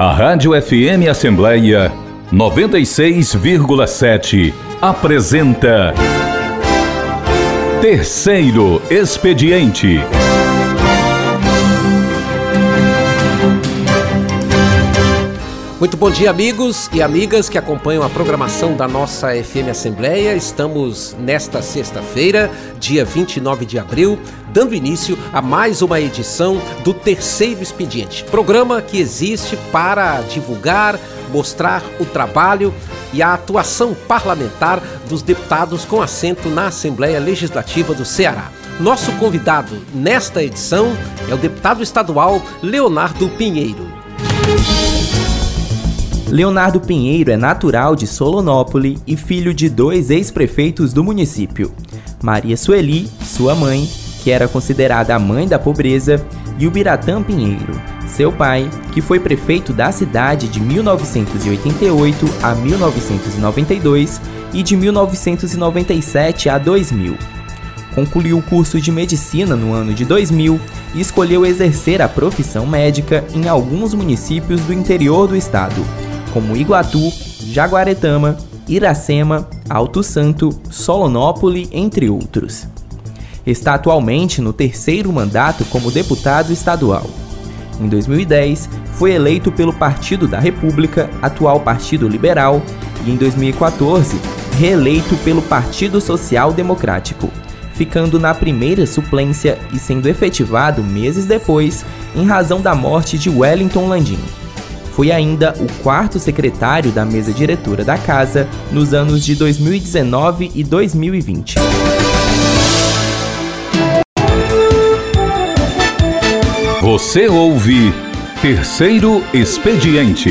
A Rádio FM Assembleia 96,7 apresenta Terceiro Expediente. Muito bom dia, amigos e amigas que acompanham a programação da nossa FM Assembleia. Estamos nesta sexta-feira, dia 29 de abril, dando início a mais uma edição do Terceiro Expediente, programa que existe para divulgar, mostrar o trabalho e a atuação parlamentar dos deputados com assento na Assembleia Legislativa do Ceará. Nosso convidado nesta edição é o deputado estadual Leonardo Pinheiro. Leonardo Pinheiro é natural de Solonópole e filho de dois ex-prefeitos do município. Maria Sueli, sua mãe, que era considerada a mãe da pobreza, e o Biratã Pinheiro, seu pai, que foi prefeito da cidade de 1988 a 1992 e de 1997 a 2000. Concluiu o curso de medicina no ano de 2000 e escolheu exercer a profissão médica em alguns municípios do interior do estado como Iguatu, Jaguaretama, Iracema, Alto Santo, Solonópole, entre outros. Está atualmente no terceiro mandato como deputado estadual. Em 2010, foi eleito pelo Partido da República, atual Partido Liberal, e em 2014, reeleito pelo Partido Social Democrático, ficando na primeira suplência e sendo efetivado meses depois em razão da morte de Wellington Landim. Foi ainda o quarto secretário da mesa diretora da casa nos anos de 2019 e 2020. Você ouve Terceiro Expediente.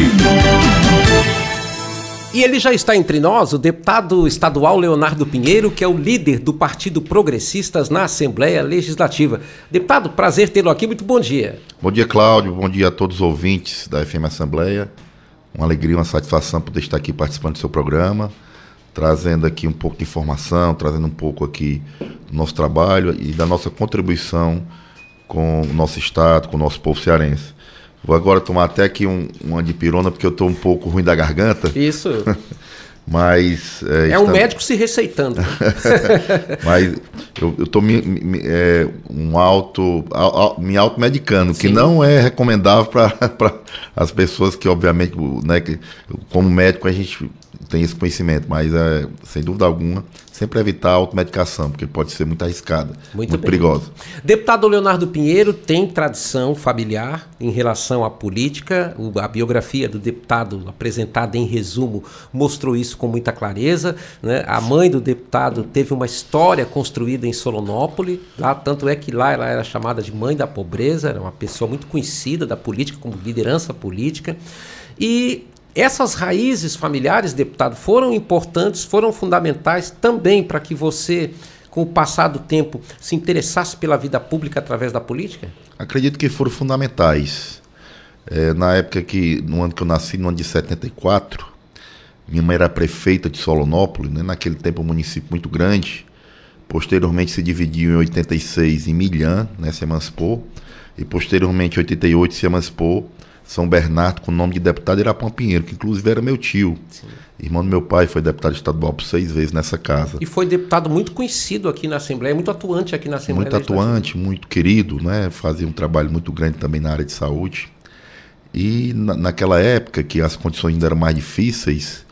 E ele já está entre nós, o deputado estadual Leonardo Pinheiro, que é o líder do Partido Progressistas na Assembleia Legislativa. Deputado, prazer tê-lo aqui, muito bom dia. Bom dia, Cláudio, bom dia a todos os ouvintes da FM Assembleia. Uma alegria, uma satisfação poder estar aqui participando do seu programa, trazendo aqui um pouco de informação, trazendo um pouco aqui do nosso trabalho e da nossa contribuição com o nosso Estado, com o nosso povo cearense. Vou agora tomar até aqui um, uma dipirona, porque eu estou um pouco ruim da garganta. Isso. Mas. É, é um médico se receitando. Mas eu estou me, me, é, um auto, me automedicando, Sim. que não é recomendável para as pessoas que, obviamente, né, que, como médico, a gente tem esse conhecimento, mas é, sem dúvida alguma, sempre evitar a automedicação, porque pode ser muito arriscada, muito, muito perigosa. Deputado Leonardo Pinheiro tem tradição familiar em relação à política. A biografia do deputado apresentada em resumo mostrou isso com muita clareza. Né? A mãe do deputado teve uma história construída em Solonópole, lá, tanto é que lá ela era chamada de mãe da pobreza, era uma pessoa muito conhecida da política, como liderança política. E essas raízes familiares, deputado, foram importantes, foram fundamentais também para que você, com o passar do tempo, se interessasse pela vida pública através da política? Acredito que foram fundamentais. É, na época que, no ano que eu nasci, no ano de 74, minha mãe era prefeita de Solonópolis, né? naquele tempo um município muito grande. Posteriormente se dividiu em 86 em Milhã, né? se emancipou. E posteriormente em 88 se emancipou são Bernardo, com o nome de deputado Irapã Pinheiro, que inclusive era meu tio. Sim. Irmão do meu pai foi deputado estadual por seis vezes nessa casa. E foi deputado muito conhecido aqui na Assembleia, muito atuante aqui na Assembleia. Muito atuante, muito querido, né? Fazia um trabalho muito grande também na área de saúde. E na, naquela época, que as condições ainda eram mais difíceis,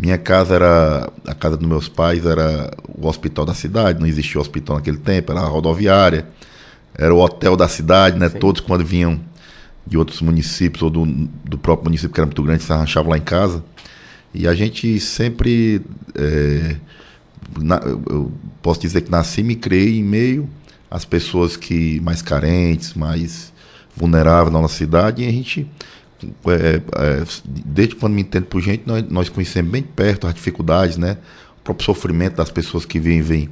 minha casa era. A casa dos meus pais era o hospital da cidade, não existia hospital naquele tempo, era a rodoviária, era o hotel da cidade, né? Sim. Todos quando vinham de outros municípios ou do, do próprio município que era muito grande se arranchavam lá em casa. E a gente sempre, é, na, eu posso dizer que nasci e me criei em meio às pessoas que mais carentes, mais vulneráveis na nossa cidade, e a gente, é, é, desde quando me entendo por gente, nós, nós conhecemos bem perto as dificuldades, né? o próprio sofrimento das pessoas que vivem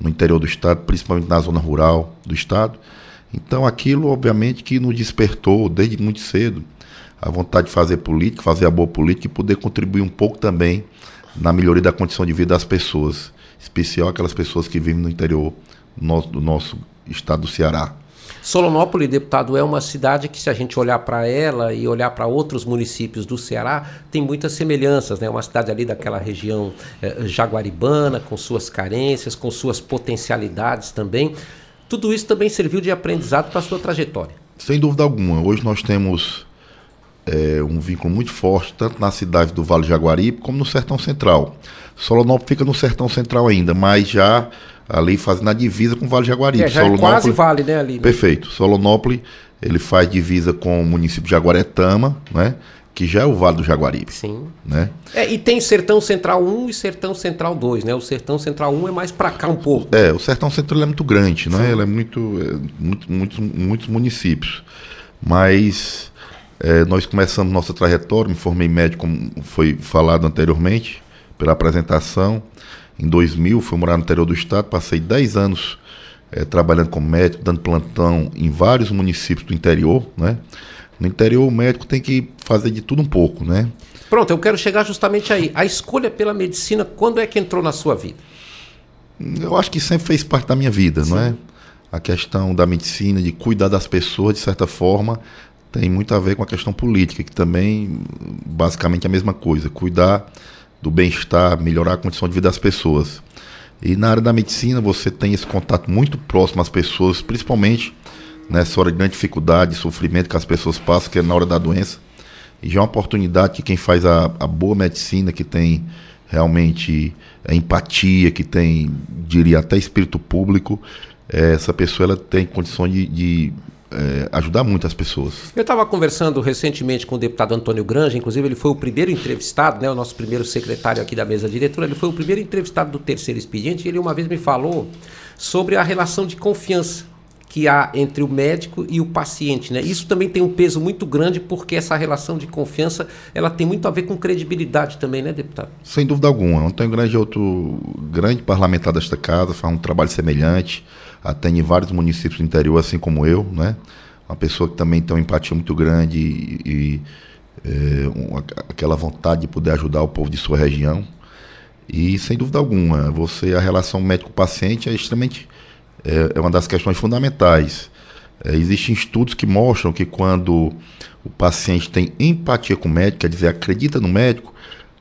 no interior do estado, principalmente na zona rural do estado. Então aquilo, obviamente, que nos despertou desde muito cedo a vontade de fazer política, fazer a boa política e poder contribuir um pouco também na melhoria da condição de vida das pessoas, especial aquelas pessoas que vivem no interior do nosso, do nosso estado do Ceará. Solonópolis, deputado, é uma cidade que, se a gente olhar para ela e olhar para outros municípios do Ceará, tem muitas semelhanças. É né? uma cidade ali daquela região eh, jaguaribana, com suas carências, com suas potencialidades também. Tudo isso também serviu de aprendizado para a sua trajetória. Sem dúvida alguma. Hoje nós temos é, um vínculo muito forte, tanto na cidade do Vale Jaguaribe como no Sertão Central. Solonópolis fica no Sertão Central ainda, mas já ali fazendo a divisa com o Vale Jaguaribe. É, já é quase vale, né, ali. Né? Perfeito. Solonópolis, ele faz divisa com o município de Jaguaretama, né? Que já é o Vale do Jaguaribe. Sim. Né? É, e tem Sertão Central 1 e Sertão Central 2, né? O Sertão Central 1 é mais para cá um pouco. É, o Sertão Central é muito grande, né? Ele é muito, é, muito, muitos, muitos municípios. Mas é, nós começamos nossa trajetória, me formei médico, como foi falado anteriormente, pela apresentação. Em 2000, fui morar no interior do estado, passei 10 anos é, trabalhando como médico, dando plantão em vários municípios do interior, né? No interior, o médico tem que fazer de tudo um pouco, né? Pronto, eu quero chegar justamente aí. A escolha pela medicina, quando é que entrou na sua vida? Eu acho que sempre fez parte da minha vida, Sim. não é? A questão da medicina, de cuidar das pessoas, de certa forma, tem muito a ver com a questão política, que também, basicamente, é a mesma coisa. Cuidar do bem-estar, melhorar a condição de vida das pessoas. E na área da medicina, você tem esse contato muito próximo às pessoas, principalmente nessa hora de grande dificuldade, sofrimento que as pessoas passam, que é na hora da doença. E já é uma oportunidade que quem faz a, a boa medicina, que tem realmente a empatia, que tem, diria, até espírito público, é, essa pessoa ela tem condições de, de é, ajudar muito as pessoas. Eu estava conversando recentemente com o deputado Antônio Granja, inclusive ele foi o primeiro entrevistado, né, o nosso primeiro secretário aqui da mesa diretora, ele foi o primeiro entrevistado do terceiro expediente e ele uma vez me falou sobre a relação de confiança que há entre o médico e o paciente, né? Isso também tem um peso muito grande porque essa relação de confiança, ela tem muito a ver com credibilidade também, né, deputado? Sem dúvida alguma. Antônio Grande é outro grande parlamentar desta casa, faz um trabalho semelhante, atende vários municípios do interior, assim como eu, né? Uma pessoa que também tem uma empatia muito grande e, e é, aquela vontade de poder ajudar o povo de sua região. E sem dúvida alguma, você a relação médico-paciente é extremamente é, é uma das questões fundamentais. É, existem estudos que mostram que quando o paciente tem empatia com o médico, quer dizer, acredita no médico,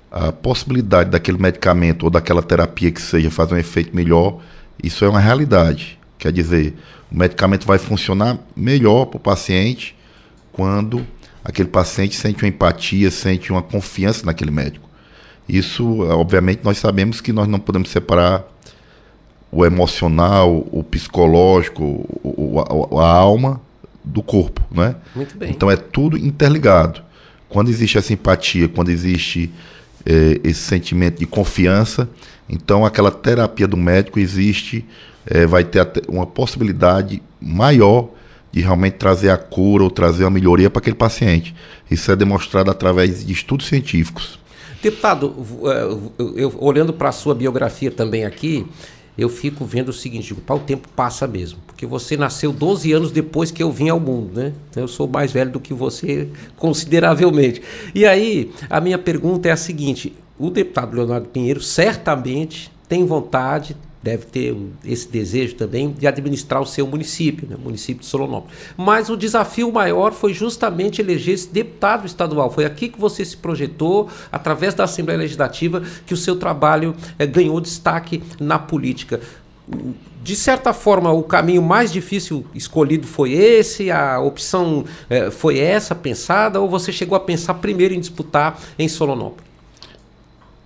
a possibilidade daquele medicamento ou daquela terapia que seja fazer um efeito melhor, isso é uma realidade. Quer dizer, o medicamento vai funcionar melhor para o paciente quando aquele paciente sente uma empatia, sente uma confiança naquele médico. Isso, obviamente, nós sabemos que nós não podemos separar o emocional, o psicológico, o, a, a, alma do corpo, né? Muito bem. Então é tudo interligado. Quando existe essa empatia, quando existe é, esse sentimento de confiança, então aquela terapia do médico existe, é, vai ter uma possibilidade maior de realmente trazer a cura ou trazer uma melhoria para aquele paciente. Isso é demonstrado através de estudos científicos. Deputado, eu, eu, olhando para a sua biografia também aqui, eu fico vendo o seguinte, digo, pá, o tempo passa mesmo, porque você nasceu 12 anos depois que eu vim ao mundo, né? Eu sou mais velho do que você consideravelmente. E aí, a minha pergunta é a seguinte, o deputado Leonardo Pinheiro certamente tem vontade, deve ter esse desejo também de administrar o seu município, né, o município de Solonópolis. Mas o desafio maior foi justamente eleger esse deputado estadual. Foi aqui que você se projetou, através da Assembleia Legislativa, que o seu trabalho é, ganhou destaque na política. De certa forma, o caminho mais difícil escolhido foi esse, a opção é, foi essa pensada, ou você chegou a pensar primeiro em disputar em Solonópolis?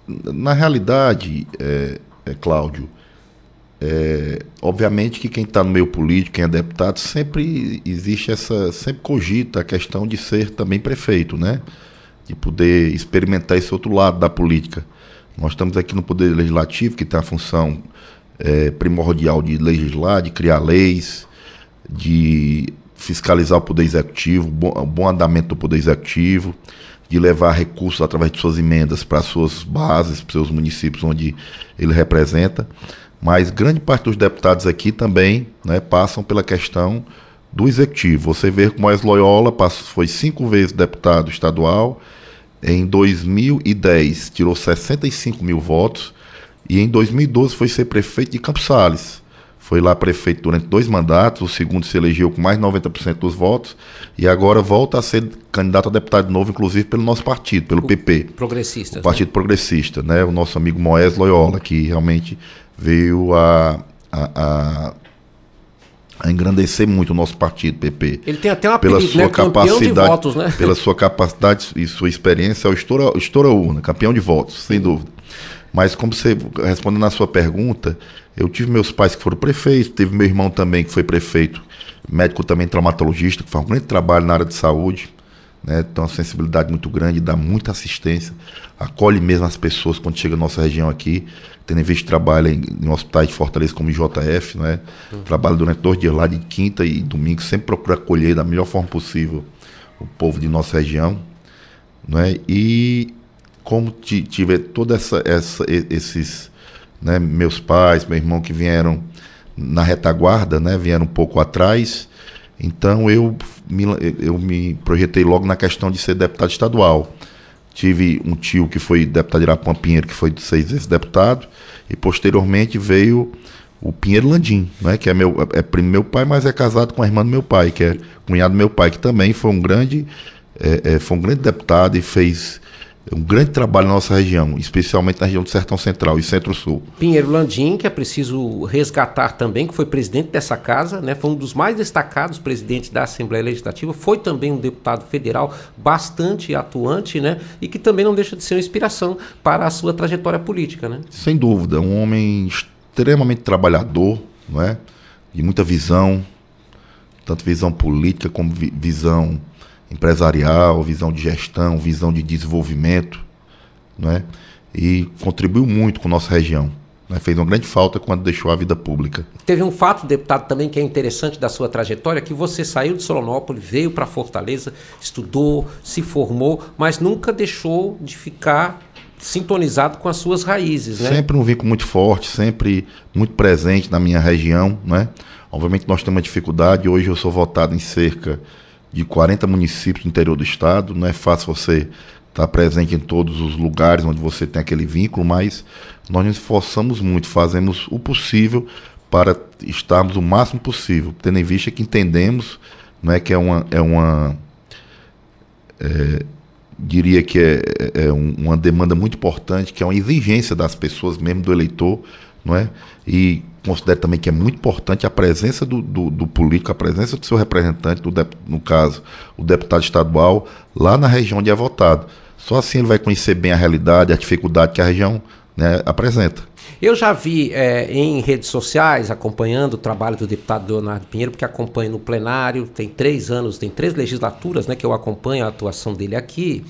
Na realidade, é, é Cláudio, é, obviamente que quem está no meio político, quem é deputado, sempre existe essa, sempre cogita a questão de ser também prefeito, né? De poder experimentar esse outro lado da política. Nós estamos aqui no Poder Legislativo, que tem a função é, primordial de legislar, de criar leis, de fiscalizar o Poder Executivo, bom, o bom andamento do Poder Executivo, de levar recursos através de suas emendas para suas bases, para seus municípios onde ele representa mas grande parte dos deputados aqui também né, passam pela questão do executivo. Você vê que Moés Loyola passou, foi cinco vezes deputado estadual, em 2010 tirou 65 mil votos e em 2012 foi ser prefeito de Campos Sales. foi lá prefeito durante dois mandatos, o segundo se elegeu com mais de 90% dos votos, e agora volta a ser candidato a deputado novo, inclusive pelo nosso partido, pelo o PP. Progressista. O Partido né? Progressista, né? O nosso amigo Moés Loyola, que realmente veio a, a, a a engrandecer muito o nosso partido, PP. Ele tem até uma pela apelido, sua né? capacidade, votos, né? Pela sua capacidade e sua experiência, é o estoura, estoura urna, campeão de votos, sem dúvida. Mas como você respondendo à sua pergunta, eu tive meus pais que foram prefeitos, teve meu irmão também que foi prefeito, médico também traumatologista, que faz um grande trabalho na área de saúde, né? Tem uma sensibilidade muito grande, dá muita assistência, acolhe mesmo as pessoas quando chega à nossa região aqui tendo em vista que trabalha em, em hospitais de Fortaleza como IJF, né? Uhum. Trabalha durante dois dias lá, de quinta e domingo, sempre procura acolher da melhor forma possível o povo de nossa região, né? E como tive toda essa, essa esses, né, meus pais, meu irmão que vieram na retaguarda, né, vieram um pouco atrás, então eu me, eu me projetei logo na questão de ser deputado estadual. Tive um tio que foi deputado de Irapuã Pinheiro, que foi seis vezes deputado, e posteriormente veio o Pinheiro Landim, né, que é meu é primo meu pai, mas é casado com a irmã do meu pai, que é cunhado do meu pai, que também foi um grande é, é, foi um grande deputado e fez um grande trabalho na nossa região, especialmente na região do Sertão Central e Centro-Sul. Pinheiro Landim, que é preciso resgatar também, que foi presidente dessa casa, né, foi um dos mais destacados presidentes da Assembleia Legislativa, foi também um deputado federal bastante atuante, né, e que também não deixa de ser uma inspiração para a sua trajetória política, né? Sem dúvida, um homem extremamente trabalhador, não é? De muita visão, tanto visão política como vi visão empresarial, visão de gestão, visão de desenvolvimento, né? e contribuiu muito com nossa região. Né? Fez uma grande falta quando deixou a vida pública. Teve um fato, deputado, também que é interessante da sua trajetória, que você saiu de Solonópolis, veio para Fortaleza, estudou, se formou, mas nunca deixou de ficar sintonizado com as suas raízes, né? Sempre um vínculo muito forte, sempre muito presente na minha região, né? Obviamente nós temos uma dificuldade, hoje eu sou votado em cerca de 40 municípios do interior do estado. Não é fácil você estar presente em todos os lugares onde você tem aquele vínculo, mas nós nos esforçamos muito, fazemos o possível para estarmos o máximo possível, tendo em vista que entendemos não é que é uma, é uma é, diria que é, é uma demanda muito importante, que é uma exigência das pessoas, mesmo do eleitor, não é? E considero também que é muito importante a presença do, do, do político, a presença do seu representante, do no caso, o deputado estadual, lá na região onde é votado. Só assim ele vai conhecer bem a realidade, a dificuldade que a região né, apresenta. Eu já vi é, em redes sociais, acompanhando o trabalho do deputado Leonardo Pinheiro, porque acompanho no plenário, tem três anos, tem três legislaturas né, que eu acompanho a atuação dele aqui.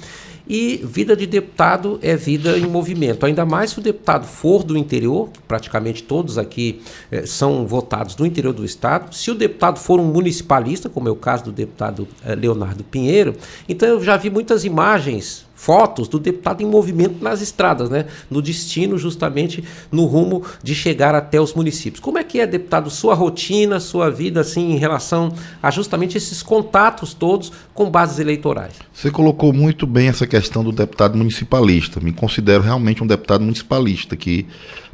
E vida de deputado é vida em movimento, ainda mais se o deputado for do interior, praticamente todos aqui eh, são votados no interior do estado. Se o deputado for um municipalista, como é o caso do deputado eh, Leonardo Pinheiro, então eu já vi muitas imagens fotos do deputado em movimento nas estradas, né? No destino, justamente no rumo de chegar até os municípios. Como é que é, deputado, sua rotina, sua vida, assim, em relação a justamente esses contatos todos com bases eleitorais? Você colocou muito bem essa questão do deputado municipalista. Me considero realmente um deputado municipalista, que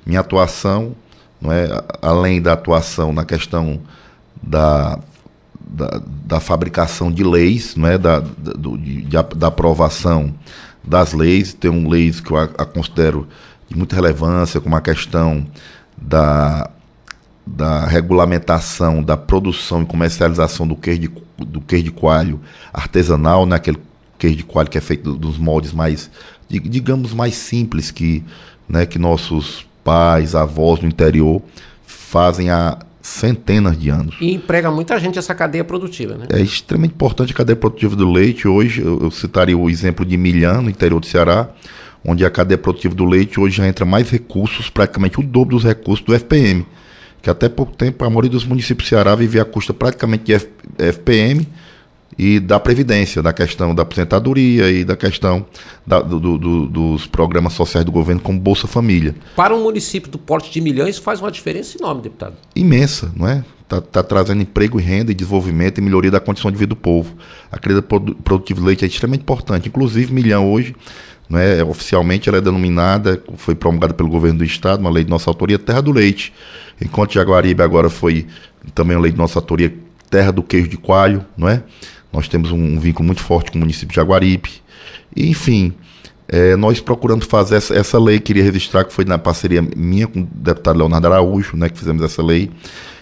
minha atuação, não é, além da atuação na questão da da, da, fabricação de leis, não é? da, da, do, de, da aprovação das leis. Tem um leis que eu a, a, considero de muita relevância, como a questão da, da regulamentação da produção e comercialização do queijo de, do queijo de coalho artesanal, né? aquele queijo de coalho que é feito dos moldes mais, digamos, mais simples que, né, que nossos pais, avós no interior fazem a centenas de anos. E emprega muita gente essa cadeia produtiva, né? É extremamente importante a cadeia produtiva do leite. Hoje, eu, citaria o exemplo de Milhã, no interior do Ceará, onde a cadeia produtiva do leite hoje já entra mais recursos, praticamente o dobro dos recursos do FPM. Que até pouco tempo a maioria dos municípios do Ceará vivia a custa praticamente de FPM e da Previdência, da questão da aposentadoria e da questão da, do, do, dos programas sociais do governo, como Bolsa Família. Para um município do porte de milhões, faz uma diferença enorme, deputado. Imensa, não é? Está tá trazendo emprego e renda e desenvolvimento e melhoria da condição de vida do povo. A crise produtiva de leite é extremamente importante. Inclusive, Milhão hoje é? Oficialmente ela é denominada, foi promulgada pelo governo do estado, uma lei de nossa autoria, Terra do Leite. Enquanto Jaguaribe agora foi também uma lei de nossa autoria, Terra do Queijo de Coalho, não é? Nós temos um, vínculo muito forte com o município de Jaguaribe. E, enfim, é, nós procurando fazer essa, essa lei, queria registrar que foi na parceria minha com o deputado Leonardo Araújo, né, que fizemos essa lei.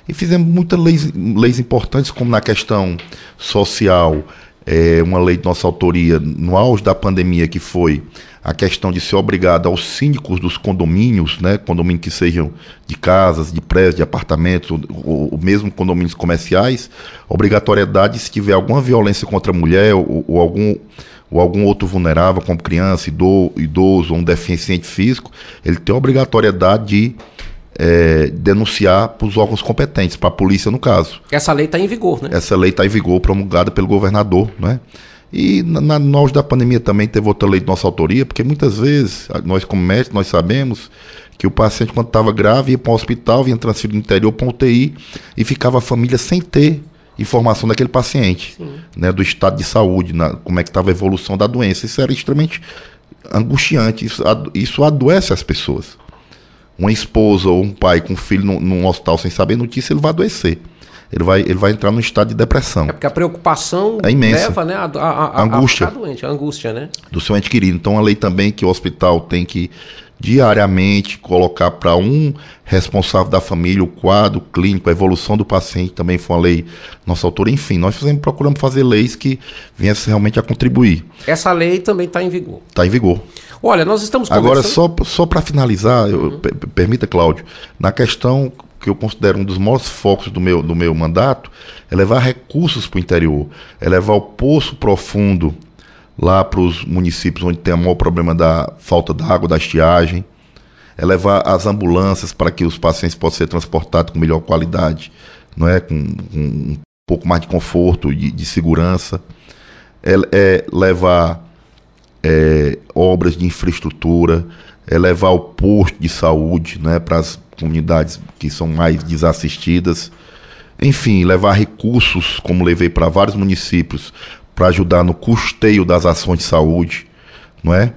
E fizemos muitas leis, leis importantes, como na questão social, é, uma lei de nossa autoria no auge da pandemia, que foi a questão de ser obrigado aos síndicos dos condomínios, né, condomínios que sejam de casas, de prédios, de apartamentos, ou, ou mesmo condomínios comerciais, obrigatoriedade se tiver alguma violência contra a mulher ou, ou algum ou algum outro vulnerável, como criança, idoso ou um deficiente físico, ele tem a obrigatoriedade de é, denunciar para os órgãos competentes, para a polícia no caso. Essa lei está em vigor, né? Essa lei está em vigor, promulgada pelo governador, né? E na, na, auge da pandemia também teve outra lei de nossa autoria, porque muitas vezes, nós como médicos, nós sabemos que o paciente quando estava grave ia para um hospital, vinha transferido do interior para um UTI e ficava a família sem ter informação daquele paciente, né, do estado de saúde, na, como é que estava a evolução da doença. Isso era extremamente angustiante, isso, isso adoece as pessoas. Uma esposa ou um pai com um filho num, num hospital sem saber notícia, ele vai adoecer. Ele vai, ele vai entrar num estado de depressão. É porque a preocupação é imensa. leva né, a, a, a, angústia. a doente, a angústia, né? Do seu ente querido. Então, a lei também que o hospital tem que diariamente colocar para um responsável da família o quadro clínico, a evolução do paciente, também foi uma lei nossa autora. Enfim, nós fizemos, procuramos fazer leis que viessem realmente a contribuir. Essa lei também está em vigor. Está em vigor. Olha, nós estamos conversando... Agora, só, só para finalizar, uhum. eu, permita, Cláudio, na questão que eu considero um dos maiores focos do meu, do meu mandato, é levar recursos para o interior, é levar o poço profundo lá para os municípios onde tem o maior problema da falta d'água, da estiagem, é levar as ambulâncias para que os pacientes possam ser transportados com melhor qualidade, não é, com, com um pouco mais de conforto, de, de segurança, é, é levar é, obras de infraestrutura, é levar o posto de saúde né, para as comunidades que são mais desassistidas. Enfim, levar recursos, como levei para vários municípios, para ajudar no custeio das ações de saúde, não é?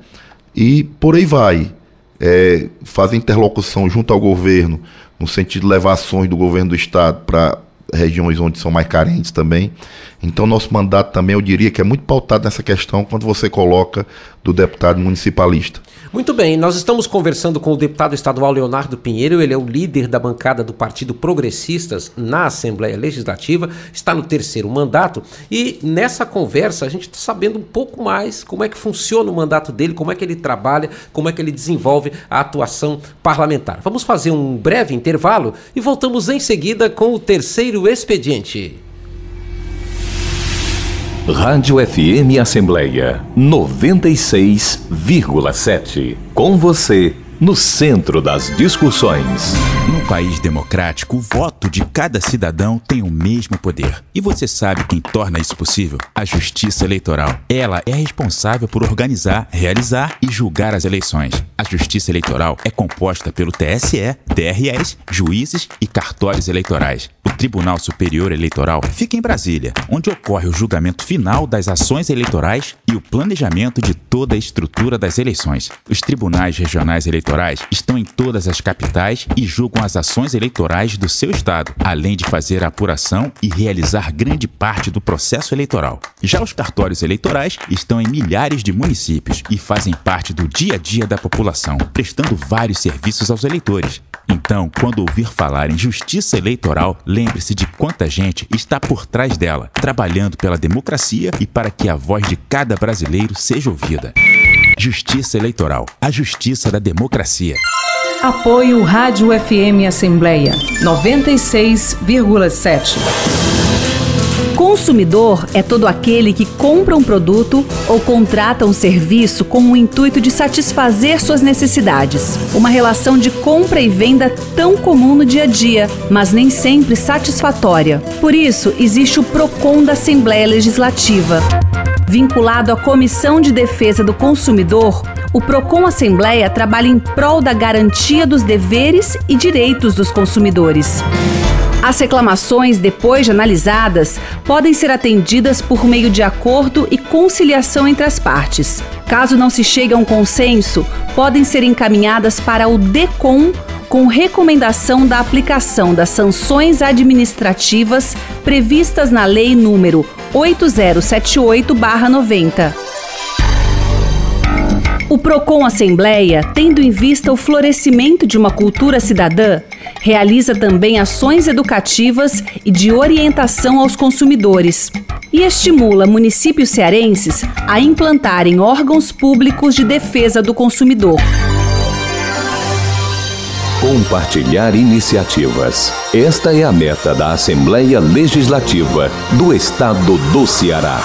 E por aí vai. É, fazer interlocução junto ao governo, no sentido de levar ações do governo do estado para regiões onde são mais carentes também. Então, nosso mandato também, eu diria que é muito pautado nessa questão quando você coloca do deputado municipalista. Muito bem, nós estamos conversando com o deputado estadual Leonardo Pinheiro, ele é o líder da bancada do Partido Progressistas na Assembleia Legislativa, está no terceiro mandato e nessa conversa a gente está sabendo um pouco mais como é que funciona o mandato dele, como é que ele trabalha, como é que ele desenvolve a atuação parlamentar. Vamos fazer um breve intervalo e voltamos em seguida com o terceiro expediente. Rádio FM Assembleia 96,7. Com você no centro das discussões. No país democrático, o voto de cada cidadão tem o mesmo poder. E você sabe quem torna isso possível? A Justiça Eleitoral. Ela é responsável por organizar, realizar e julgar as eleições. A Justiça Eleitoral é composta pelo TSE, TREs, juízes e cartórios eleitorais. O Tribunal Superior Eleitoral fica em Brasília, onde ocorre o julgamento final das ações eleitorais e o planejamento de toda a estrutura das eleições. Os tribunais regionais eleitorais eleitorais estão em todas as capitais e julgam as ações eleitorais do seu estado, além de fazer a apuração e realizar grande parte do processo eleitoral. Já os cartórios eleitorais estão em milhares de municípios e fazem parte do dia a dia da população, prestando vários serviços aos eleitores. Então, quando ouvir falar em justiça eleitoral, lembre-se de quanta gente está por trás dela, trabalhando pela democracia e para que a voz de cada brasileiro seja ouvida. Justiça Eleitoral, a justiça da democracia. Apoio Rádio FM Assembleia 96,7. Consumidor é todo aquele que compra um produto ou contrata um serviço com o intuito de satisfazer suas necessidades. Uma relação de compra e venda tão comum no dia a dia, mas nem sempre satisfatória. Por isso, existe o PROCON da Assembleia Legislativa. Vinculado à Comissão de Defesa do Consumidor, o PROCON Assembleia trabalha em prol da garantia dos deveres e direitos dos consumidores. As reclamações, depois de analisadas, podem ser atendidas por meio de acordo e conciliação entre as partes. Caso não se chegue a um consenso, podem ser encaminhadas para o DECOM com recomendação da aplicação das sanções administrativas previstas na Lei número 8078-90. Procon Assembleia, tendo em vista o florescimento de uma cultura cidadã, realiza também ações educativas e de orientação aos consumidores e estimula municípios cearenses a implantarem órgãos públicos de defesa do consumidor. Compartilhar iniciativas. Esta é a meta da Assembleia Legislativa do Estado do Ceará.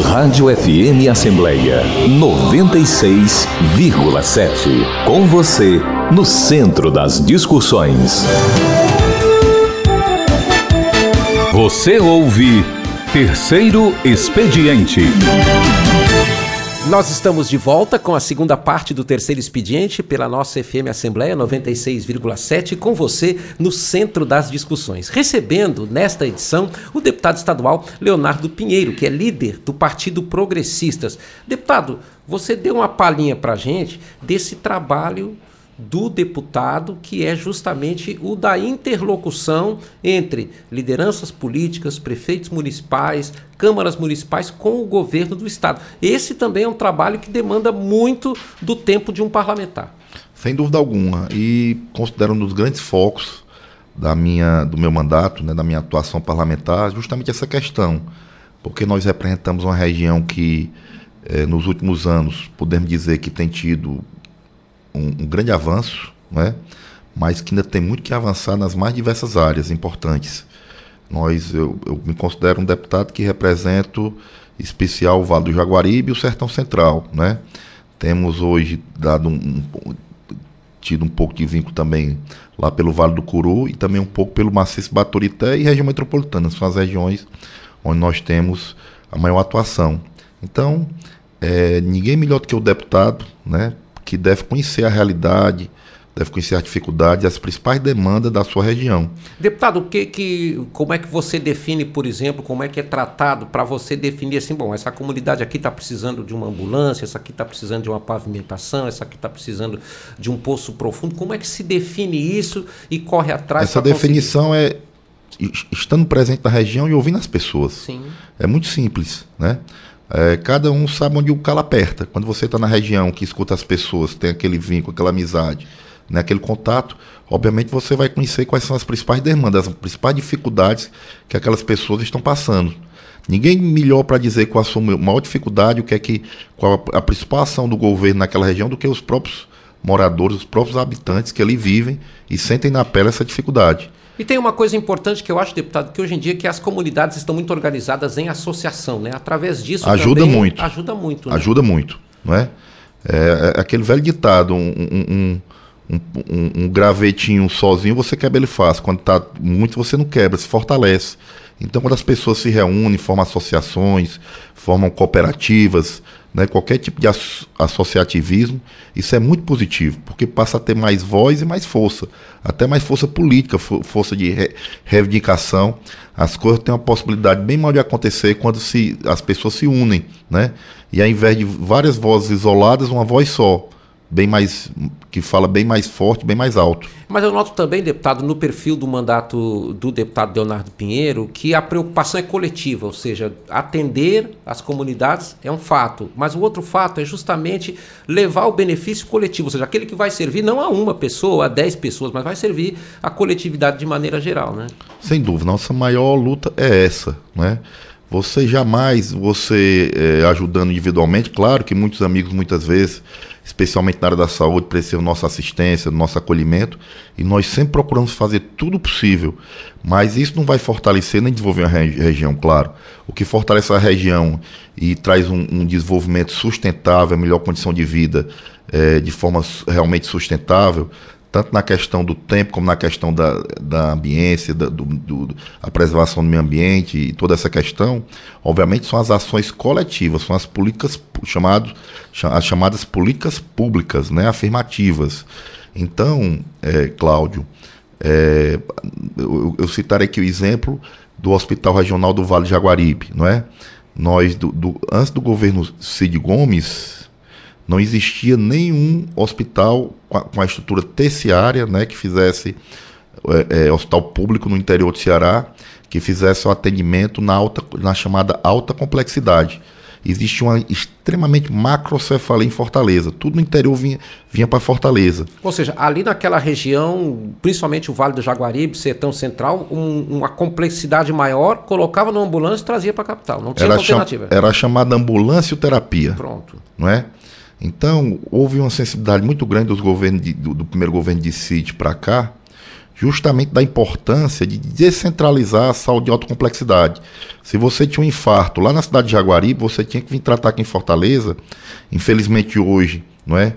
Rádio FM Assembleia 96,7. Com você, no centro das discussões. Você ouve Terceiro Expediente. Nós estamos de volta com a segunda parte do terceiro expediente pela nossa FM Assembleia 96,7 com você no centro das discussões. Recebendo nesta edição o deputado estadual Leonardo Pinheiro, que é líder do Partido Progressistas. Deputado, você deu uma palhinha para gente desse trabalho do deputado, que é justamente o da interlocução entre lideranças políticas, prefeitos municipais, câmaras municipais com o governo do estado. Esse também é um trabalho que demanda muito do tempo de um parlamentar. Sem dúvida alguma, e considero um dos grandes focos da minha, do meu mandato, né, da minha atuação parlamentar, justamente essa questão, porque nós representamos uma região que eh, nos últimos anos podemos dizer que tem tido um, um grande avanço, né? mas que ainda tem muito que avançar nas mais diversas áreas importantes. Nós, eu, eu me considero um deputado que represento especial o Vale do Jaguaribe e o Sertão Central, né? Temos hoje dado um, um, tido um pouco de vínculo também lá pelo Vale do Curu e também um pouco pelo Maciço Baturité e região metropolitana, são as regiões onde nós temos a maior atuação. Então, é, ninguém melhor do que o deputado, né, que deve conhecer a realidade, deve conhecer as dificuldades as principais demandas da sua região. Deputado, o que, que, como é que você define, por exemplo, como é que é tratado para você definir assim, bom, essa comunidade aqui está precisando de uma ambulância, essa aqui está precisando de uma pavimentação, essa aqui está precisando de um poço profundo. Como é que se define isso e corre atrás? Essa definição conseguir? é estando presente na região e ouvindo as pessoas. Sim. É muito simples, né? É, cada um sabe onde o calo aperta. Quando você está na região que escuta as pessoas, tem aquele vínculo, aquela amizade, né, aquele contato, obviamente você vai conhecer quais são as principais demandas, as principais dificuldades que aquelas pessoas estão passando. Ninguém melhor para dizer qual a sua maior dificuldade, o que é que qual a, a principal ação do governo naquela região do que os próprios moradores, os próprios habitantes que ali vivem e sentem na pele essa dificuldade. E tem uma coisa importante que eu acho, deputado, que hoje em dia que as comunidades estão muito organizadas em associação, né? Através disso ajuda muito. Ajuda muito. Né? Ajuda muito, não é? É, é aquele velho ditado, um, um, um, um, gravetinho sozinho você quebra ele fácil. Quando está muito você não quebra, se fortalece. Então, quando as pessoas se reúnem, formam associações, formam cooperativas, né, qualquer tipo de associativismo, isso é muito positivo, porque passa a ter mais voz e mais força, até mais força política, força de re reivindicação. As coisas têm uma possibilidade bem maior de acontecer quando se, as pessoas se unem, né? E ao invés de várias vozes isoladas, uma voz só bem mais que fala bem mais forte, bem mais alto. Mas eu noto também, deputado, no perfil do mandato do deputado Leonardo Pinheiro, que a preocupação é coletiva, ou seja, atender as comunidades é um fato, mas o outro fato é justamente levar o benefício coletivo, ou seja, aquele que vai servir não a uma pessoa, a dez pessoas, mas vai servir a coletividade de maneira geral, né? Sem dúvida, nossa maior luta é essa, né? Você jamais, você é, ajudando individualmente, claro que muitos amigos muitas vezes especialmente na área da saúde, precisam da nossa assistência, do nosso acolhimento, e nós sempre procuramos fazer tudo possível, mas isso não vai fortalecer nem desenvolver a região, claro. O que fortalece a região e traz um, um desenvolvimento sustentável, melhor condição de vida, é, de forma realmente sustentável, tanto na questão do tempo como na questão da, da ambiência, da do, do, a preservação do meio ambiente e toda essa questão, obviamente são as ações coletivas, são as políticas chamadas as chamadas políticas públicas, né, afirmativas. Então, é, Cláudio, É, eu, eu citarei aqui o exemplo do Hospital Regional do Vale de Jaguaribe, não é? Nós, do, do, antes do governo Cid Gomes, não existia nenhum hospital com a, com a estrutura terciária, né, que fizesse é, é, hospital público no interior do Ceará, que fizesse o atendimento na, alta, na chamada alta complexidade existe uma extremamente macrocefalia em Fortaleza. Tudo no interior vinha, vinha para Fortaleza. Ou seja, ali naquela região, principalmente o Vale do Jaguaribe, Sertão Central, um, uma complexidade maior, colocava no ambulância e trazia para a capital. Não tinha era alternativa. Cham, era chamada ambulância terapia. Pronto. Não é? Então, houve uma sensibilidade muito grande dos governos de, do, do primeiro governo de Cid para cá, justamente da importância de descentralizar a saúde de alta complexidade. Se você tinha um infarto lá na cidade de Jaguaribe, você tinha que vir tratar aqui em Fortaleza. Infelizmente hoje, não é?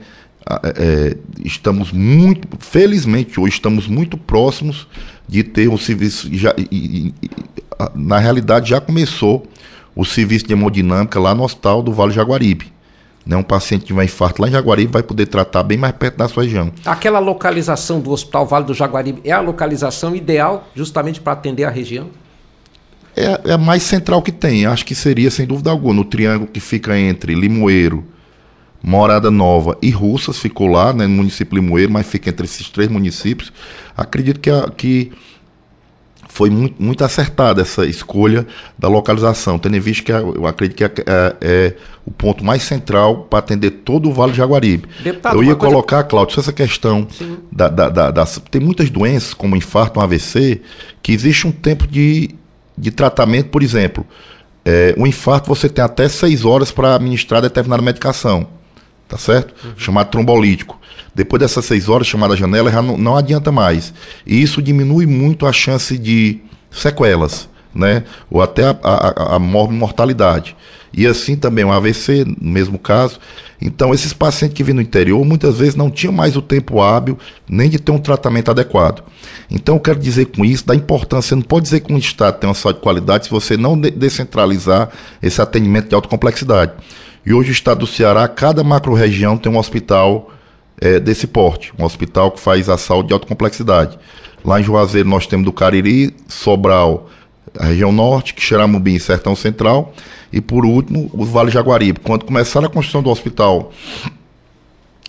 é estamos muito, felizmente hoje estamos muito próximos de ter um serviço já, e, e, na realidade já começou o serviço de hemodinâmica lá no hospital do Vale Jaguaribe. Né, um paciente que tiver infarto lá em Jaguaribe vai poder tratar bem mais perto da sua região. Aquela localização do Hospital Vale do Jaguaribe é a localização ideal justamente para atender a região? É, é a mais central que tem. Acho que seria, sem dúvida alguma, no triângulo que fica entre Limoeiro, Morada Nova e Russas, ficou lá, né, no município Limoeiro, mas fica entre esses três municípios. Acredito que, a, que foi muito, muito acertada essa escolha da localização, tendo em vista que eu acredito que é, é, é o ponto mais central para atender todo o Vale de Jaguaribe. Deputado, eu ia colocar, coisa... Cláudio, essa questão da, da, da, da, Tem muitas doenças, como infarto, um AVC, que existe um tempo de, de tratamento, por exemplo. É, o infarto você tem até seis horas para administrar determinada medicação, tá certo? Uhum. Chamado trombolítico. Depois dessas seis horas, chamada janela, já não, não adianta mais. E isso diminui muito a chance de sequelas, né? Ou até a, a, a mortalidade. E assim também um AVC, no mesmo caso. Então, esses pacientes que vêm no interior, muitas vezes não tinham mais o tempo hábil nem de ter um tratamento adequado. Então, eu quero dizer com isso da importância, você não pode dizer que um Estado tem uma saúde de qualidade se você não de descentralizar esse atendimento de alta complexidade. E hoje o Estado do Ceará, cada macro-região tem um hospital é, desse porte, um hospital que faz a saúde de alta complexidade. Lá em Juazeiro nós temos do Cariri, Sobral, a região norte, Quixeramobim e Sertão Central, e por último o Vale Jaguaribe. Quando começaram a construção do hospital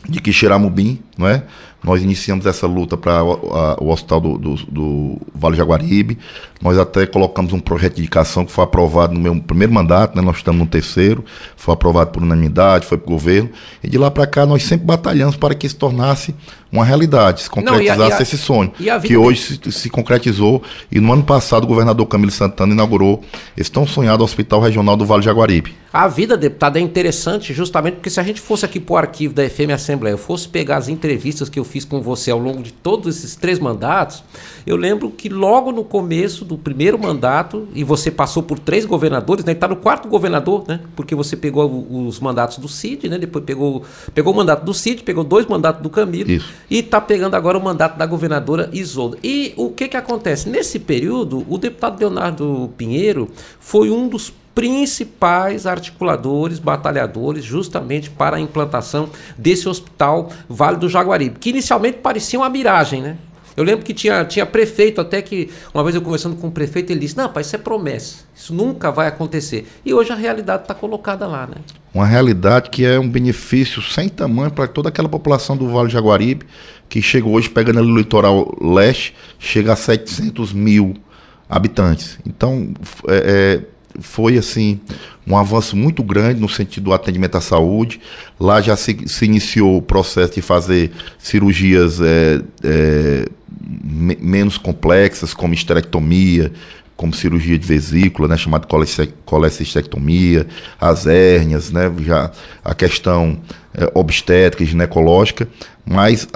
de Quixeramobim, não é? Nós iniciamos essa luta para o hospital do, do, do, Vale Jaguaribe. Nós até colocamos um projeto de indicação que foi aprovado no meu primeiro mandato, né? nós estamos no terceiro, foi aprovado por unanimidade, foi para o governo. E de lá para cá nós sempre batalhamos para que se tornasse uma realidade, se concretizasse Não, e a, e a, esse sonho, que hoje se, se, concretizou. E no ano passado o governador Camilo Santana inaugurou esse tão sonhado Hospital Regional do Vale Jaguaribe. A vida, deputado, é interessante justamente porque se a gente fosse aqui para o arquivo da FM Assembleia, eu fosse pegar as entrevistas que eu fiz com você ao longo de todos esses três mandatos, eu lembro que logo no começo do primeiro mandato, e você passou por três governadores, né? Está no quarto governador, né? Porque você pegou os mandatos do Cid, né? Depois pegou, pegou o mandato do Cid, pegou dois mandatos do Camilo Isso. e está pegando agora o mandato da governadora Isolda. E o que que acontece? Nesse período, o deputado Leonardo Pinheiro foi um dos principais articuladores, batalhadores, justamente para a implantação desse hospital Vale do Jaguaribe, que inicialmente parecia uma miragem, né? Eu lembro que tinha, tinha prefeito, até que uma vez eu conversando com o prefeito, ele disse: Não, pai, isso é promessa, isso nunca vai acontecer. E hoje a realidade está colocada lá, né? Uma realidade que é um benefício sem tamanho para toda aquela população do Vale do Jaguaribe, que chega hoje, pegando ali o litoral leste, chega a 700 mil habitantes. Então, é, é foi assim um avanço muito grande no sentido do atendimento à saúde. Lá já se, se iniciou o processo de fazer cirurgias é, é, me, menos complexas, como esterectomia, como cirurgia de vesícula, né, chamada colecistectomia, as hérnias, né, já a questão é, obstétrica e ginecológica, mas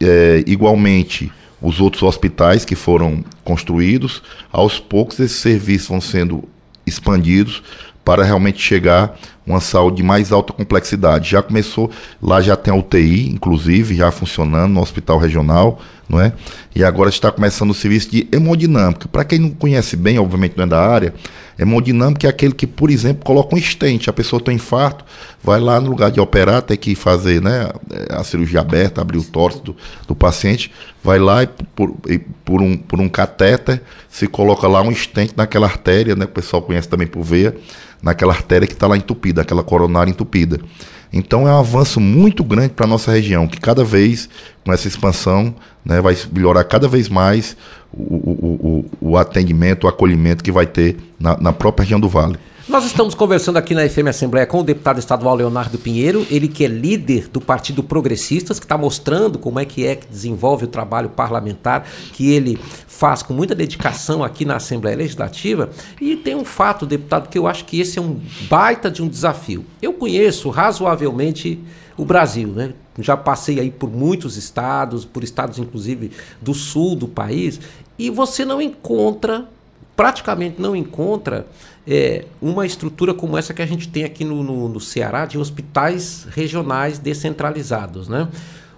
é, igualmente os outros hospitais que foram construídos, aos poucos esses serviços vão sendo expandidos para realmente chegar uma saúde de mais alta complexidade. Já começou, lá já tem a UTI, inclusive, já funcionando no hospital regional, não é? E agora está começando o serviço de hemodinâmica. Para quem não conhece bem, obviamente não é da área, hemodinâmica é aquele que, por exemplo, coloca um estente. A pessoa tem infarto, vai lá no lugar de operar, tem que fazer né, a cirurgia aberta, abrir o tórax do, do paciente, vai lá e por, e por, um, por um catéter se coloca lá um estente naquela artéria, né, que o pessoal conhece também por veia, naquela artéria que está lá entupida, aquela coronária entupida. Então é um avanço muito grande para a nossa região, que cada vez, com essa expansão, né, vai melhorar cada vez mais o, o, o, o atendimento, o acolhimento que vai ter na, na própria região do Vale. Nós estamos conversando aqui na FM Assembleia com o deputado estadual Leonardo Pinheiro, ele que é líder do Partido Progressistas, que está mostrando como é que é que desenvolve o trabalho parlamentar, que ele faz com muita dedicação aqui na Assembleia Legislativa. E tem um fato, deputado, que eu acho que esse é um baita de um desafio. Eu conheço razoavelmente o Brasil, né? Já passei aí por muitos estados, por estados inclusive do sul do país, e você não encontra, praticamente não encontra é, uma estrutura como essa que a gente tem aqui no, no, no Ceará de hospitais regionais descentralizados, né?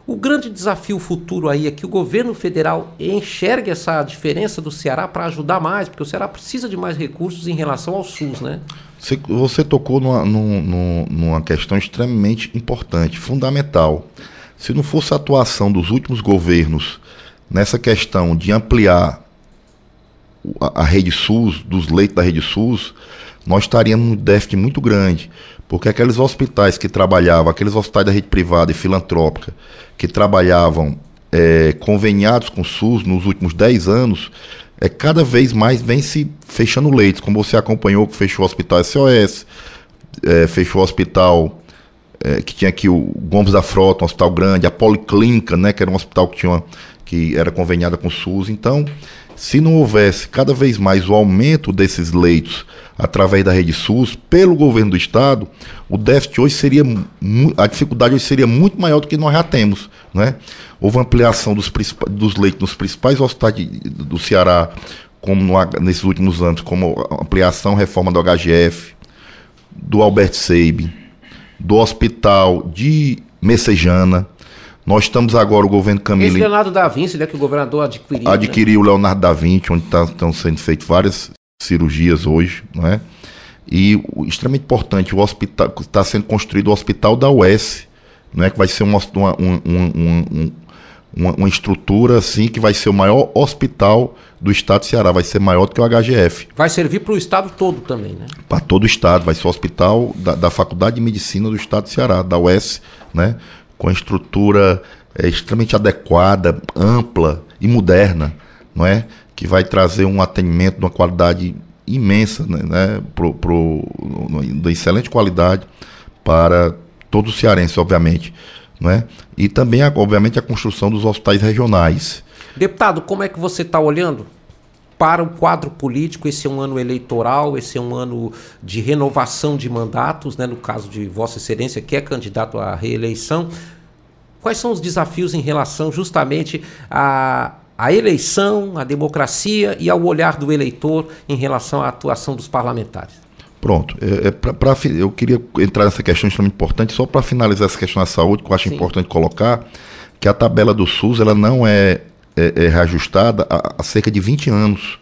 O grande desafio futuro aí é que o governo federal enxergue essa diferença do Ceará para ajudar mais, porque o Ceará precisa de mais recursos em relação ao SUS, né? Você, tocou numa, numa, numa questão extremamente importante, fundamental. Se não fosse a atuação dos últimos governos nessa questão de ampliar a, a rede SUS, dos leitos da rede SUS, nós estaríamos num déficit muito grande. Porque aqueles hospitais que trabalhavam, aqueles hospitais da rede privada e filantrópica, que trabalhavam é, conveniados com o SUS nos últimos 10 anos, é, cada vez mais vem se fechando leitos, como você acompanhou que fechou o hospital SOS, é, fechou o hospital é, que tinha aqui o Gomes da Frota, um hospital grande, a Policlínica, né, que era um hospital que, tinha, que era conveniada com o SUS. Então, se não houvesse cada vez mais o aumento desses leitos através da rede SUS pelo governo do estado, o déficit hoje seria a dificuldade hoje seria muito maior do que nós já temos, né? Houve ampliação dos, dos leitos nos principais hospitais do Ceará, como no, nesses últimos anos, como ampliação, reforma do HGF, do Albert Seib, do hospital de Messejana, nós estamos agora, o governo Camilo. Esse Leonardo da Vinci, né, que o governador adquiriu. Né? Adquiriu né? o Leonardo da Vinci, onde tá, estão sendo feitas várias cirurgias hoje, não é? E extremamente importante, o hospital está sendo construído o hospital da UES, não é? Que vai ser uma, uma, uma, uma, uma estrutura assim que vai ser o maior hospital do estado do Ceará, vai ser maior do que o HGF. Vai servir para o estado todo também, né? Para todo o estado, vai ser o hospital da, da Faculdade de Medicina do estado do Ceará, da UES, né? Com a estrutura é, extremamente adequada, ampla e moderna, não é? Que vai trazer um atendimento de uma qualidade imensa, né? né? Pro, pro, de excelente qualidade para todo o cearense, obviamente, não é? E também, obviamente, a construção dos hospitais regionais. Deputado, como é que você está olhando para o quadro político, esse é um ano eleitoral, esse é um ano de renovação de mandatos, né, no caso de Vossa Excelência, que é candidato à reeleição. Quais são os desafios em relação justamente à, eleição, à democracia e ao olhar do eleitor em relação à atuação dos parlamentares? Pronto. É, é pra, pra, eu queria entrar nessa questão extremamente importante, só para finalizar essa questão da saúde, que eu acho Sim. importante colocar, que a tabela do SUS ela não é é, é reajustada há, há, cerca de 20 anos.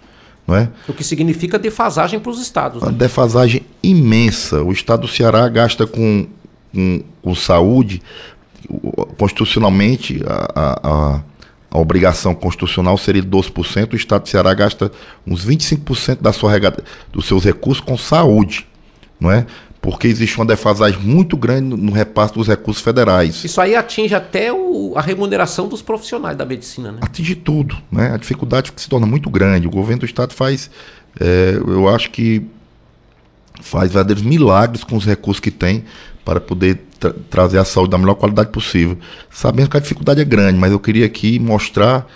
Não é? O que significa defasagem para os estados. Né? Uma defasagem imensa. O estado do Ceará gasta com, com, com saúde, constitucionalmente, a, a, a, obrigação constitucional seria de 12%, o estado do Ceará gasta uns 25% da sua regada, dos seus recursos com saúde. Não é? Porque existe uma defasagem muito grande no repasse dos recursos federais. Isso aí atinge até o, a remuneração dos profissionais da medicina, né? Atinge tudo, né? A dificuldade se torna muito grande. O governo do estado faz, é, eu acho que faz verdadeiros milagres com os recursos que tem para poder tra trazer a saúde da melhor qualidade possível. Sabendo que a dificuldade é grande, mas eu queria aqui mostrar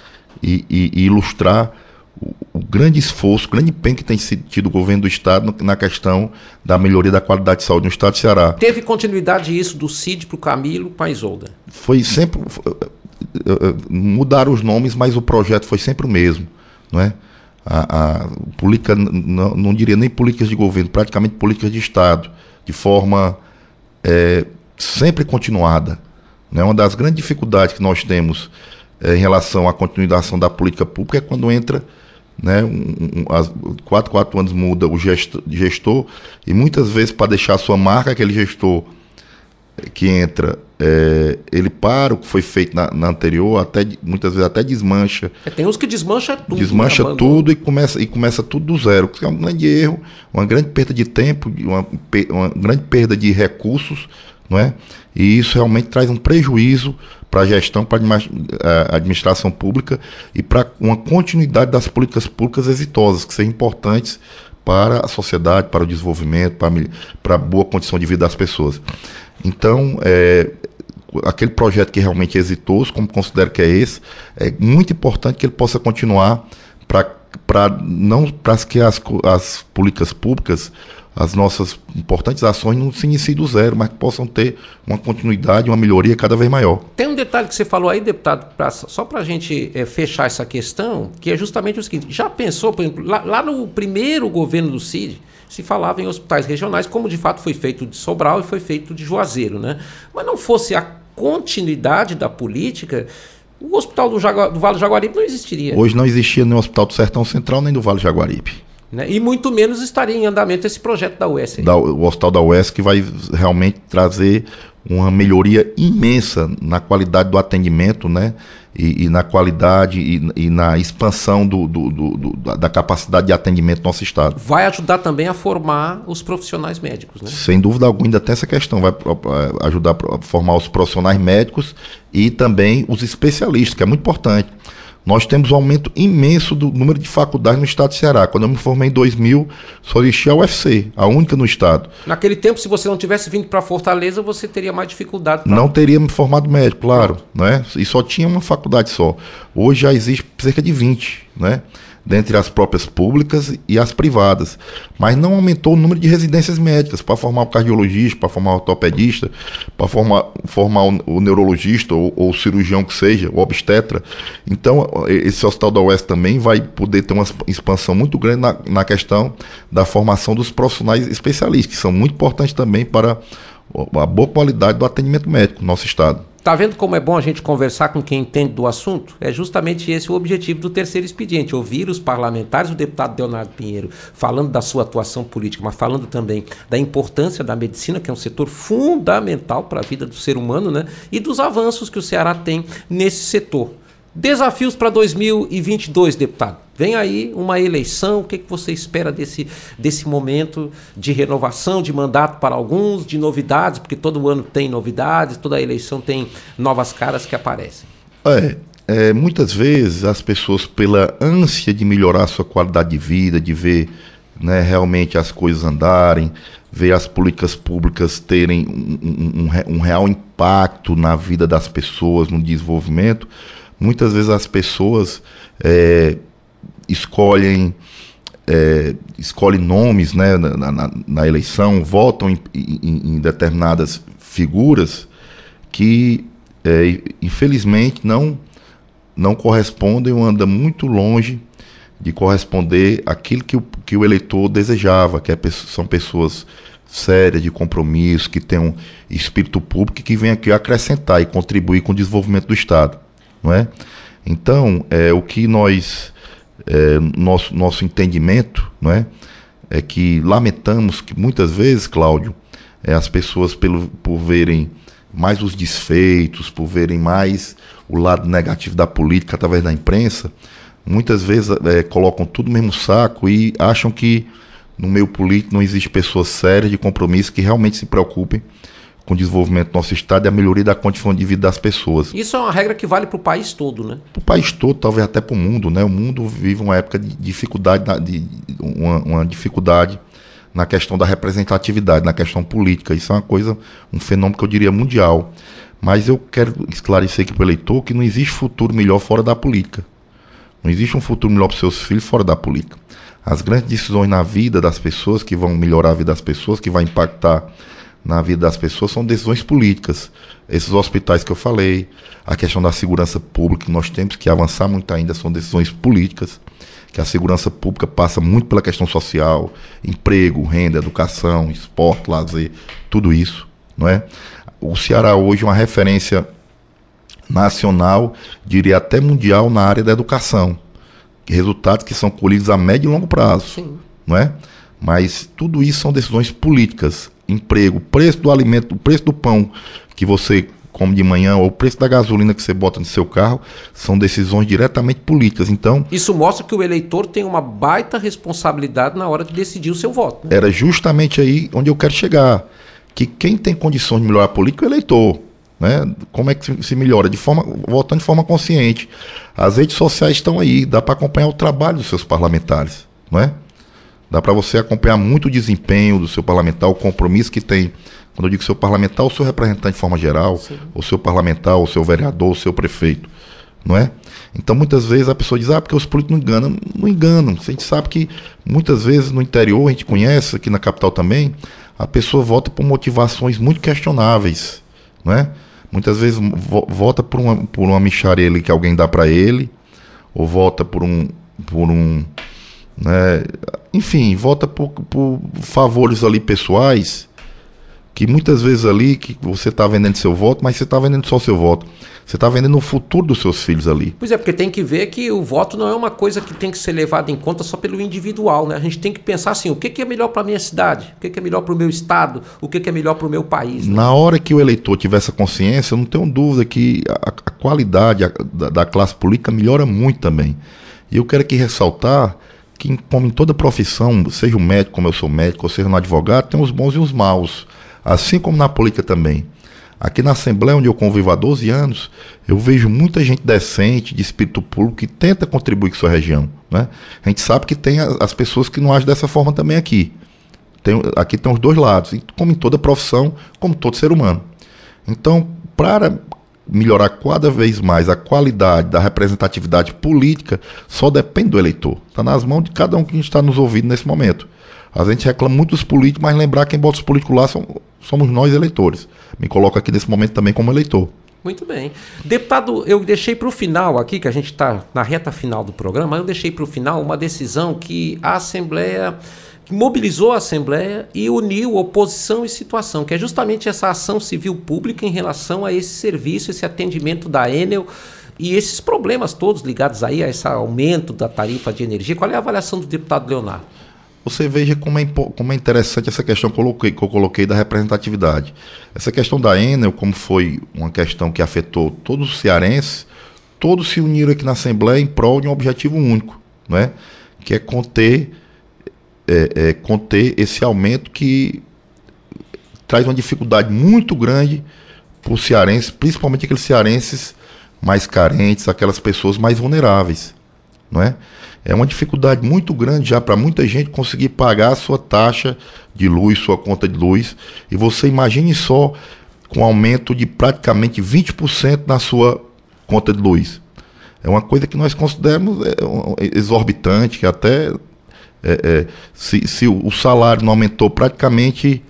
e, e, e ilustrar o, grande esforço, o grande empenho que tem tido o governo do Estado na questão da melhoria da qualidade de saúde no Estado de Ceará. Teve continuidade isso do CID para o Camilo para a Isolda? Foi sempre. Eh, eh, mudaram os nomes, mas o projeto foi sempre o mesmo. Não é? a, a política, não, não diria nem políticas de governo, praticamente políticas de Estado, de forma é, sempre continuada. Né? Uma das grandes dificuldades que nós temos é, em relação à continuação da política pública é quando entra né, um, um, as, quatro, quatro anos muda o gestor, gestor e muitas vezes para deixar a sua marca aquele gestor que entra é, ele para o que foi feito na, na, anterior até muitas vezes até desmancha. É, tem uns que desmancha tudo desmancha né, tudo e começa e começa tudo do zero que é um grande erro uma grande perda de tempo uma, uma grande perda de recursos não é? E isso realmente traz um prejuízo para a gestão, para a administração pública e para uma continuidade das políticas públicas exitosas, que sejam importantes para a sociedade, para o desenvolvimento, para, para a boa condição de vida das pessoas. Então, é, aquele projeto que realmente é exitoso, como considero que é esse, é muito importante que ele possa continuar para não para que as, as políticas públicas as nossas importantes ações não se iniciem do zero, mas que possam ter uma continuidade, uma melhoria cada vez maior. Tem um detalhe que você falou aí, deputado, pra, só para a gente é, fechar essa questão, que é justamente o seguinte: já pensou, por exemplo, lá, lá no primeiro governo do CID, se falava em hospitais regionais, como de fato foi feito de Sobral e foi feito de Juazeiro, né? Mas não fosse a continuidade da política, o hospital do, Jagu do Vale do Jaguaribe não existiria. Hoje não existia nem o Hospital do Sertão Central nem do Vale do Jaguaribe. Né? E muito menos estaria em andamento esse projeto da UES. Da, o Hospital da UES que vai realmente trazer uma melhoria imensa na qualidade do atendimento, né? E, e na qualidade e, e na expansão do, do, do, da capacidade de atendimento do nosso Estado. Vai ajudar também a formar os profissionais médicos, né? Sem dúvida alguma, ainda tem essa questão. Vai ajudar a formar os profissionais médicos e também os especialistas, que é muito importante. Nós temos um aumento imenso do número de faculdades no estado de Ceará. Quando eu me formei em 2000, só existia a UFC, a única no estado. Naquele tempo, se você não tivesse vindo para Fortaleza, você teria mais dificuldade. Pra... Não teria me formado médico, claro. Né? E só tinha uma faculdade só. Hoje já existe cerca de 20. Né? Dentre as próprias públicas e as privadas, mas não aumentou o número de residências médicas para formar o cardiologista, para formar o ortopedista, para formar, formar o, neurologista ou, ou, o cirurgião que seja, o obstetra. Então, esse hospital da UES também vai poder ter uma expansão muito grande na, na questão da formação dos profissionais especialistas, que são muito importantes também para a boa qualidade do atendimento médico no nosso estado. Tá vendo como é bom a gente conversar com quem entende do assunto? É justamente esse o objetivo do terceiro expediente: ouvir os parlamentares, o deputado Leonardo Pinheiro, falando da sua atuação política, mas falando também da importância da medicina, que é um setor fundamental para a vida do ser humano, né? E dos avanços que o Ceará tem nesse setor. Desafios para 2022, deputado. Vem aí uma eleição, o que, que você espera desse, desse momento de renovação de mandato para alguns, de novidades, porque todo ano tem novidades, toda eleição tem novas caras que aparecem. É, é, muitas vezes as pessoas, pela ânsia de melhorar a sua qualidade de vida, de ver né, realmente as coisas andarem, ver as políticas públicas terem um, um, um real impacto na vida das pessoas, no desenvolvimento, muitas vezes as pessoas é, escolhem é, escolhem nomes né, na, na, na eleição, votam em, em, em, determinadas figuras que é, infelizmente não não correspondem ou anda muito longe de corresponder àquilo que o, que o eleitor desejava, que é, são pessoas sérias, de compromisso, que têm um espírito público que vêm aqui acrescentar e contribuir com o desenvolvimento do Estado não é? Então, é, o que nós, é, nosso, nosso entendimento, não é? É que lamentamos que muitas vezes, Cláudio, é, as pessoas pelo, por verem mais os desfeitos, por verem mais o lado negativo da política através da imprensa, muitas vezes é, colocam tudo no mesmo saco e acham que no meio político não existe pessoas sérias de compromisso que realmente se preocupem com o desenvolvimento do nosso Estado e a melhoria da condição de vida das pessoas. Isso é uma regra que vale para o país todo, né? Para o país todo, talvez até para o mundo, né? O mundo vive uma época de dificuldade, de, uma, uma dificuldade na questão da representatividade, na questão política. Isso é uma coisa, um fenômeno que eu diria mundial. Mas eu quero esclarecer aqui para o eleitor que não existe futuro melhor fora da política. Não existe um futuro melhor para os seus filhos fora da política. As grandes decisões na vida das pessoas, que vão melhorar a vida das pessoas, que vai impactar na vida das pessoas são decisões políticas. Esses hospitais que eu falei, a questão da segurança pública, nós temos que avançar muito ainda, são decisões políticas que a segurança pública passa muito pela questão social, emprego, renda, educação, esporte, lazer, tudo isso, não é? O Ceará hoje é uma referência nacional, diria até mundial na área da educação. Resultados que são colhidos a médio e longo prazo, Sim. não é? Mas tudo isso são decisões políticas, emprego, preço do alimento, o preço do pão que você come de manhã ou o preço da gasolina que você bota no seu carro, são decisões diretamente políticas. Então, isso mostra que o eleitor tem uma baita responsabilidade na hora de decidir o seu voto. Né? Era justamente aí onde eu quero chegar, que quem tem condições de melhorar a política é o eleitor. Né? Como é que se melhora? De forma, votando de forma consciente. As redes sociais estão aí, dá para acompanhar o trabalho dos seus parlamentares, não é? Dá para você acompanhar muito o desempenho do seu parlamentar, o compromisso que tem quando eu digo seu parlamentar, o seu representante de forma geral, Sim. o seu parlamentar, o seu vereador, o seu prefeito, não é? Então muitas vezes a pessoa diz, ah, porque os políticos não enganam. Não enganam. A gente sabe que muitas vezes no interior, a gente conhece, aqui na capital também, a pessoa vota por motivações muito questionáveis, não é? Muitas vezes vo vota por uma, por uma micharia que alguém dá para ele, ou vota por um, por um né? enfim, vota por, por favores ali pessoais que muitas vezes ali que você está vendendo seu voto, mas você está vendendo só seu voto. Você está vendendo o futuro dos seus filhos ali. Pois é, porque tem que ver que o voto não é uma coisa que tem que ser levada em conta só pelo individual, né? A gente tem que pensar assim, o que, que é melhor para a minha cidade? O que, que é melhor para o meu estado? O que, que é melhor para o meu país? Né? Na hora que o eleitor tiver essa consciência, eu não tenho dúvida que a, a qualidade da, da classe política melhora muito também. E eu quero aqui ressaltar que, como em toda profissão, seja o médico, como eu sou médico, ou seja um advogado, tem os bons e os maus assim como na política também. Aqui na Assembleia, onde eu convivo há 12 anos, eu vejo muita gente decente, de espírito público, que tenta contribuir com sua região. Né? A gente sabe que tem as pessoas que não agem dessa forma também aqui. Tem, aqui tem os dois lados, como em toda profissão, como todo ser humano. Então, para melhorar cada vez mais a qualidade da representatividade política, só depende do eleitor. Está nas mãos de cada um que está nos ouvindo nesse momento. A gente reclama muito dos políticos, mas lembrar quem bota os políticos lá são, somos nós eleitores. Me coloco aqui nesse momento também como eleitor. Muito bem. Deputado, eu deixei para o final aqui, que a gente está na reta final do programa, eu deixei para o final uma decisão que a Assembleia que mobilizou a Assembleia e uniu oposição e situação, que é justamente essa ação civil pública em relação a esse serviço, esse atendimento da Enel e esses problemas todos ligados aí a esse aumento da tarifa de energia. Qual é a avaliação do deputado Leonardo? você veja como é, como é interessante essa questão que eu, coloquei, que eu coloquei da representatividade. Essa questão da Enel, como foi uma questão que afetou todos os cearenses, todos se uniram aqui na Assembleia em prol de um objetivo único, né? que é conter, é, é, conter esse aumento que traz uma dificuldade muito grande para os cearenses, principalmente aqueles cearenses mais carentes, aquelas pessoas mais vulneráveis. Não é? é uma dificuldade muito grande já para muita gente conseguir pagar a sua taxa de luz, sua conta de luz. E você imagine só com um aumento de praticamente 20% na sua conta de luz. É uma coisa que nós consideramos é, exorbitante, que até é, é, se, se, o salário não aumentou praticamente,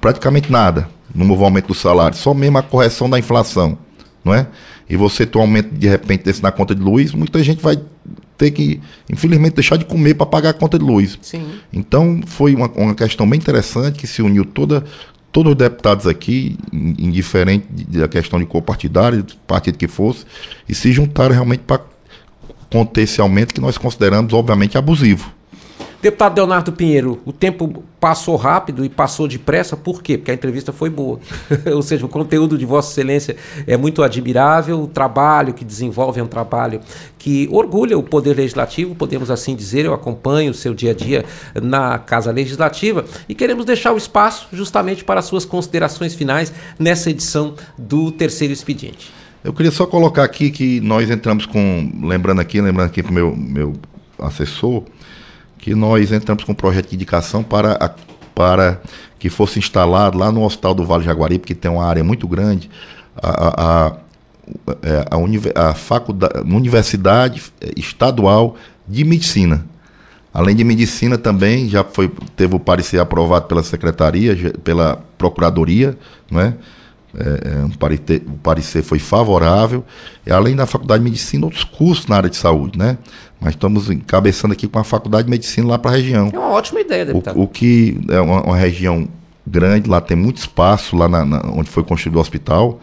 praticamente nada, não houve aumento do salário, só mesmo a correção da inflação, não é? E você tem um aumento de repente desse na conta de luz, muita gente vai ter que, infelizmente, deixar de comer para pagar a conta de luz. Sim. Então, foi uma, uma questão bem interessante que se uniu toda, todos os deputados aqui, indiferente da questão de cor partidária, partido que fosse, e se juntaram realmente para conter esse aumento que nós consideramos, obviamente, abusivo. Deputado Leonardo Pinheiro, o tempo passou rápido e passou depressa, por quê? Porque a entrevista foi boa. Ou seja, o conteúdo de Vossa Excelência é muito admirável, o trabalho que desenvolve é um trabalho que orgulha o Poder Legislativo, podemos assim dizer. Eu acompanho o seu dia a dia na Casa Legislativa e queremos deixar o espaço justamente para suas considerações finais nessa edição do terceiro expediente. Eu queria só colocar aqui que nós entramos com, lembrando aqui, lembrando aqui para o meu, meu assessor, que nós entramos com um projeto de indicação para, a, para que fosse instalado lá no Hospital do Vale Jaguari, porque tem uma área muito grande, a, a, a, é, a, a faculdade, Universidade Estadual de Medicina. Além de medicina também já foi teve o parecer aprovado pela secretaria, pela procuradoria, não é? É, é, um parecer, o parecer foi favorável, e além da Faculdade de Medicina, outros cursos na área de saúde, né? Mas estamos encabeçando aqui com a Faculdade de Medicina lá para a região. É uma ótima ideia, deputado. O, o que é uma, uma, região grande, lá tem muito espaço, lá na, na, onde foi construído o hospital,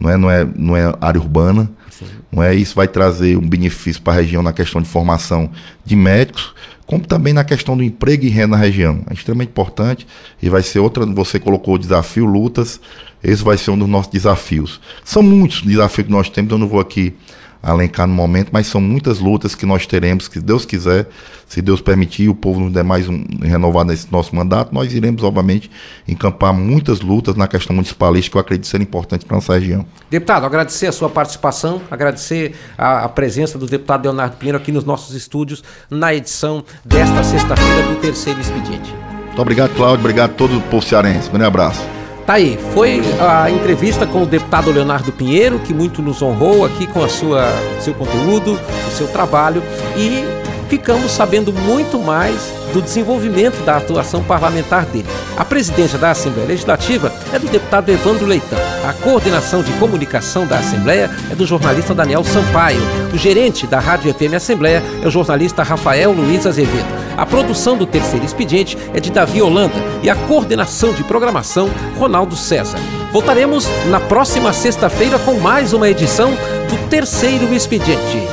não é, não é, não é área urbana, Sim. não é isso vai trazer um benefício para a região na questão de formação de médicos, como também na questão do emprego e renda na região. É extremamente importante e vai ser outra, você colocou o desafio lutas, esse vai ser um dos nossos desafios. São muitos desafios que nós temos, eu não vou aqui alencar no momento, mas são muitas lutas que nós teremos, que Deus quiser, se Deus permitir, o povo nos der mais um renovado nesse nosso mandato, nós iremos, obviamente, encampar muitas lutas na questão municipalista que eu acredito ser importante para a nossa região. Deputado, agradecer a sua participação, agradecer a, a, presença do deputado Leonardo Pinheiro aqui nos nossos estúdios, na edição desta sexta-feira do terceiro expediente. Muito obrigado, Cláudio, obrigado a todo o povo cearense. Um abraço. Tá aí, foi a entrevista com o deputado Leonardo Pinheiro, que muito nos honrou aqui com a sua seu conteúdo, o seu trabalho e ficamos sabendo muito mais do desenvolvimento da atuação parlamentar dele. A presidência da Assembleia Legislativa é do deputado Evandro Leitão. A coordenação de comunicação da Assembleia é do jornalista Daniel Sampaio. O gerente da Rádio FM Assembleia é o jornalista Rafael Luiz Azevedo. A produção do terceiro expediente é de Davi Holanda e a coordenação de programação Ronaldo César. Voltaremos na próxima sexta-feira com mais uma edição do terceiro expediente.